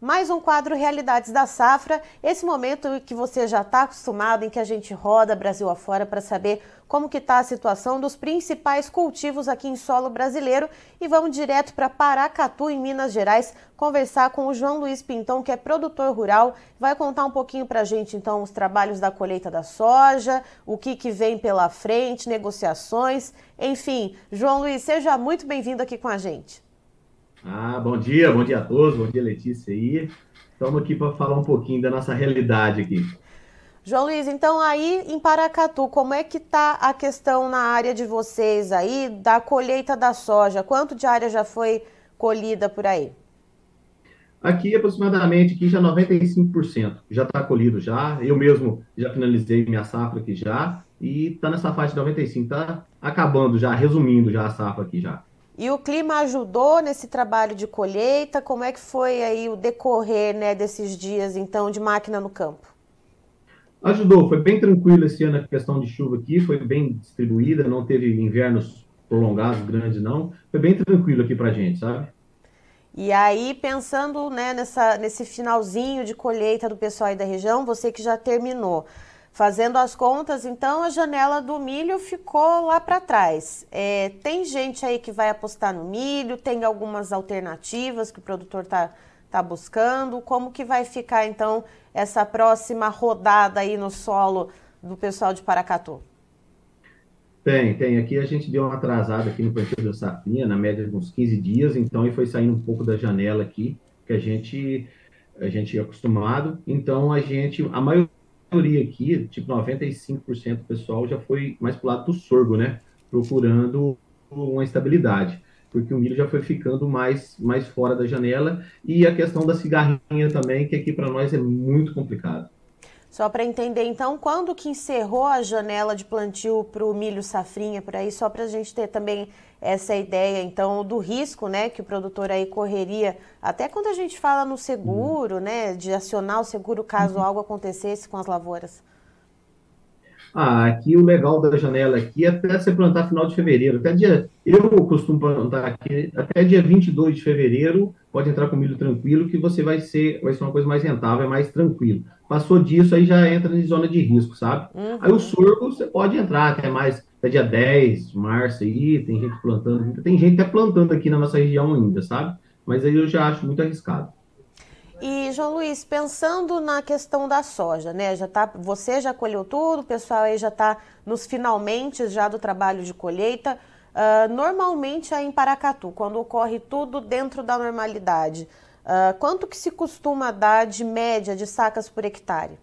mais um quadro Realidades da Safra. Esse momento que você já está acostumado, em que a gente roda Brasil afora para saber como que está a situação dos principais cultivos aqui em solo brasileiro. E vamos direto para Paracatu, em Minas Gerais, conversar com o João Luiz Pintão, que é produtor rural. Vai contar um pouquinho para a gente, então, os trabalhos da colheita da soja, o que, que vem pela frente, negociações, enfim. João Luiz, seja muito bem-vindo aqui com a gente. Ah, bom dia, bom dia a todos, bom dia Letícia aí. Estamos aqui para falar um pouquinho da nossa realidade aqui. João Luiz, então aí em Paracatu, como é que está a questão na área de vocês aí da colheita da soja? Quanto de área já foi colhida por aí? Aqui aproximadamente aqui já 95% já está colhido já. Eu mesmo já finalizei minha safra aqui já e está nessa faixa de 95, está acabando já, resumindo já a safra aqui já. E o clima ajudou nesse trabalho de colheita? Como é que foi aí o decorrer né, desses dias, então, de máquina no campo? Ajudou, foi bem tranquilo esse ano a questão de chuva aqui, foi bem distribuída, não teve invernos prolongados, grandes não, foi bem tranquilo aqui pra gente, sabe? E aí, pensando né, nessa, nesse finalzinho de colheita do pessoal aí da região, você que já terminou, Fazendo as contas, então a janela do milho ficou lá para trás. É, tem gente aí que vai apostar no milho, tem algumas alternativas que o produtor está tá buscando. Como que vai ficar então essa próxima rodada aí no solo do pessoal de Paracatu? Tem, tem. Aqui a gente deu uma atrasada aqui no plantio da safrinha, na média de uns 15 dias, então e foi saindo um pouco da janela aqui, que a gente a gente é acostumado. Então a gente, a maioria maioria aqui, tipo 95% do pessoal já foi mais pro lado do sorgo, né? Procurando uma estabilidade, porque o milho já foi ficando mais, mais fora da janela e a questão da cigarrinha também, que aqui para nós é muito complicado. Só para entender, então, quando que encerrou a janela de plantio para o milho safrinha por aí, só para a gente ter também essa ideia, então, do risco, né, que o produtor aí correria, até quando a gente fala no seguro, né, de acionar o seguro caso uhum. algo acontecesse com as lavouras. Ah, aqui o legal da janela aqui é até você plantar final de fevereiro. Até dia, eu costumo plantar aqui, até dia 22 de fevereiro, pode entrar com milho tranquilo, que você vai ser, vai ser uma coisa mais rentável, é mais tranquilo. Passou disso, aí já entra em zona de risco, sabe? Uhum. Aí o sorgo, você pode entrar até mais, até dia 10 de março aí, tem gente plantando, tem gente até plantando aqui na nossa região ainda, sabe? Mas aí eu já acho muito arriscado. E João Luiz, pensando na questão da soja, né? Já tá, você já colheu tudo, o pessoal aí já está nos finalmente já do trabalho de colheita. Uh, normalmente aí em Paracatu, quando ocorre tudo dentro da normalidade, uh, quanto que se costuma dar de média de sacas por hectare?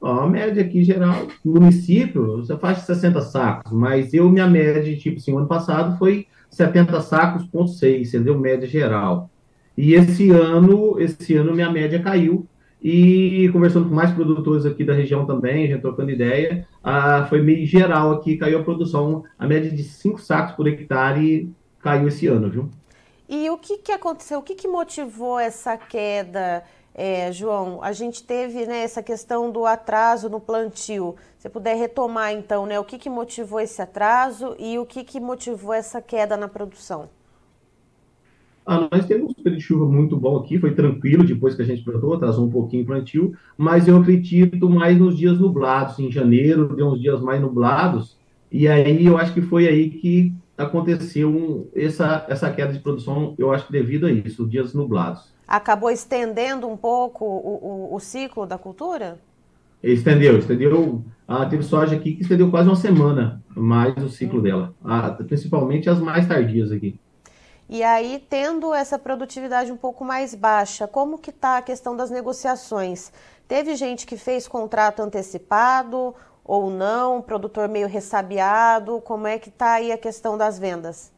Ó, a média aqui geral, município, você faz 60 sacos, mas eu, minha média, tipo assim, ano passado foi 70 sacos, ponto 6, entendeu? Média geral. E esse ano, esse ano minha média caiu. E conversando com mais produtores aqui da região também, já trocando ideia, ah, foi meio geral aqui, caiu a produção, a média de 5 sacos por hectare caiu esse ano, viu? E o que, que aconteceu? O que, que motivou essa queda, é, João? A gente teve né, essa questão do atraso no plantio. Se puder retomar, então, né, o que, que motivou esse atraso e o que, que motivou essa queda na produção? Ah, nós temos um período de chuva muito bom aqui, foi tranquilo depois que a gente plantou, atrasou um pouquinho o plantio, mas eu acredito mais nos dias nublados, em janeiro deu uns dias mais nublados, e aí eu acho que foi aí que aconteceu essa, essa queda de produção, eu acho que devido a isso, dias nublados. Acabou estendendo um pouco o, o, o ciclo da cultura? Estendeu, estendeu. Ah, teve soja aqui que estendeu quase uma semana mais o ciclo hum. dela, ah, principalmente as mais tardias aqui. E aí, tendo essa produtividade um pouco mais baixa, como que está a questão das negociações? Teve gente que fez contrato antecipado ou não, produtor meio ressabiado? Como é que está aí a questão das vendas?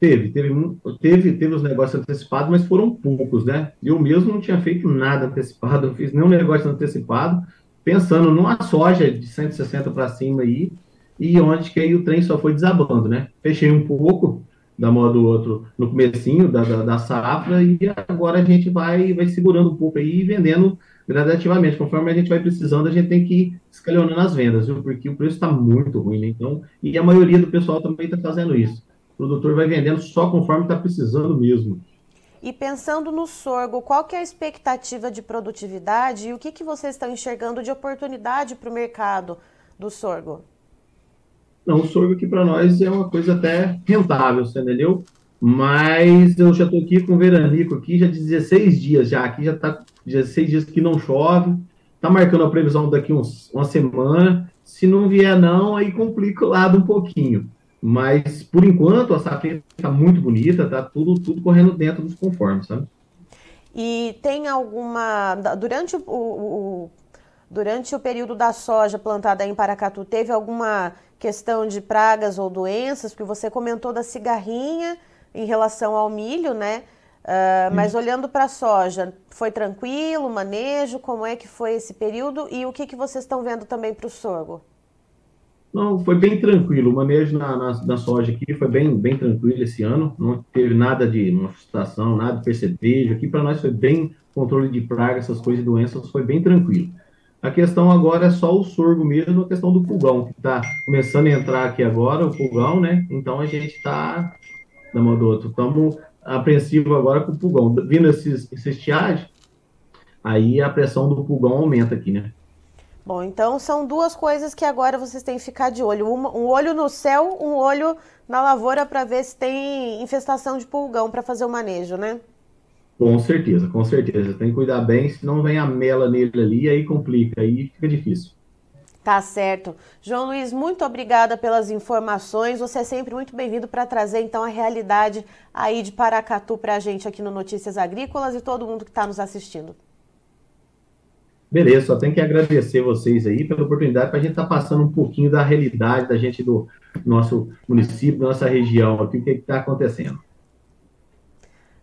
Teve, teve, teve, teve os negócios antecipados, mas foram poucos, né? Eu mesmo não tinha feito nada antecipado, não fiz nenhum negócio antecipado, pensando numa soja de 160 para cima aí, e onde que aí o trem só foi desabando, né? Fechei um pouco, da moda do outro no comecinho da, da, da, safra e agora a gente vai, vai segurando um pouco aí e vendendo gradativamente. Conforme a gente vai precisando, a gente tem que ir escalonando as vendas, viu? Porque o preço está muito ruim, né? Então, e a maioria do pessoal também está fazendo isso. O produtor vai vendendo só conforme está precisando mesmo. E pensando no sorgo, qual que é a expectativa de produtividade e o que, que vocês estão enxergando de oportunidade para o mercado do sorgo? Não, o sorgo aqui para nós é uma coisa até rentável, você entendeu? Mas eu já estou aqui com o veranico aqui, já de 16 dias já, aqui já está 16 dias que não chove, está marcando a previsão daqui uns, uma semana, se não vier não, aí complica o lado um pouquinho. Mas, por enquanto, a safra está muito bonita, está tudo, tudo correndo dentro dos conformes, sabe? E tem alguma. Durante o, o, durante o período da soja plantada em Paracatu, teve alguma questão de pragas ou doenças? Porque você comentou da cigarrinha em relação ao milho, né? Uh, mas olhando para a soja, foi tranquilo o manejo? Como é que foi esse período? E o que, que vocês estão vendo também para o sorgo? Não, foi bem tranquilo. O manejo na, na, na, soja aqui foi bem, bem tranquilo esse ano. Não teve nada de manifestação, nada de percevejo. Aqui para nós foi bem controle de praga, essas coisas, doenças, foi bem tranquilo. A questão agora é só o sorgo mesmo, a questão do pulgão, que está começando a entrar aqui agora, o pulgão, né? Então a gente está, na outro, estamos apreensivo agora com o pulgão. Vindo esses, essa estiagem, aí a pressão do pulgão aumenta aqui, né? Bom, então são duas coisas que agora vocês têm que ficar de olho. Uma, um olho no céu, um olho na lavoura para ver se tem infestação de pulgão para fazer o manejo, né? Com certeza, com certeza. Tem que cuidar bem, senão vem a mela nele ali, aí complica, aí fica difícil. Tá certo. João Luiz, muito obrigada pelas informações. Você é sempre muito bem-vindo para trazer então a realidade aí de Paracatu para a gente aqui no Notícias Agrícolas e todo mundo que está nos assistindo. Beleza, só tenho que agradecer vocês aí pela oportunidade para a gente estar tá passando um pouquinho da realidade da gente do nosso município, da nossa região, aqui, o que está acontecendo.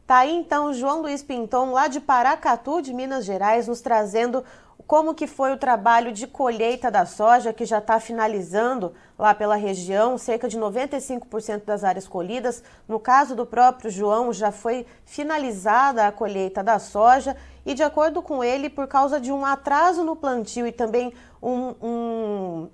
Tá aí então João Luiz Pinton, lá de Paracatu, de Minas Gerais, nos trazendo como que foi o trabalho de colheita da soja, que já está finalizando lá pela região, cerca de 95% das áreas colhidas. No caso do próprio João, já foi finalizada a colheita da soja e, de acordo com ele, por causa de um atraso no plantio e também um, um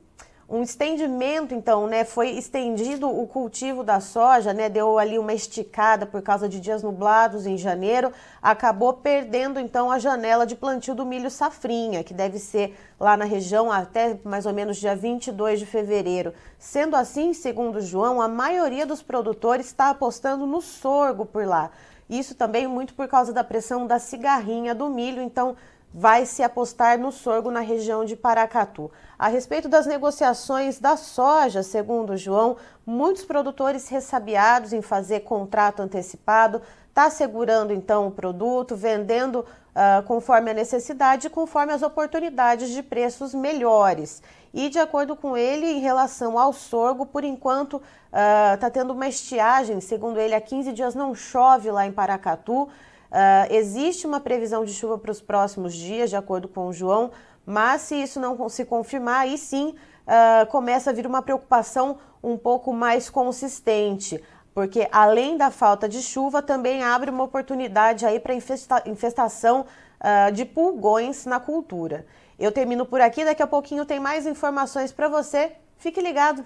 um estendimento, então, né? Foi estendido o cultivo da soja, né? Deu ali uma esticada por causa de dias nublados em janeiro, acabou perdendo então a janela de plantio do milho safrinha, que deve ser lá na região até mais ou menos dia 22 de fevereiro. Sendo assim, segundo João, a maioria dos produtores está apostando no sorgo por lá. Isso também muito por causa da pressão da cigarrinha do milho, então vai se apostar no sorgo na região de Paracatu. A respeito das negociações da soja, segundo João, muitos produtores ressabiados em fazer contrato antecipado, está segurando então o produto, vendendo uh, conforme a necessidade, conforme as oportunidades de preços melhores. E de acordo com ele, em relação ao sorgo, por enquanto está uh, tendo uma estiagem, segundo ele, há 15 dias não chove lá em Paracatu. Uh, existe uma previsão de chuva para os próximos dias, de acordo com o João, mas se isso não se confirmar, aí sim uh, começa a vir uma preocupação um pouco mais consistente, porque além da falta de chuva, também abre uma oportunidade aí para infesta infestação uh, de pulgões na cultura. Eu termino por aqui, daqui a pouquinho tem mais informações para você. Fique ligado!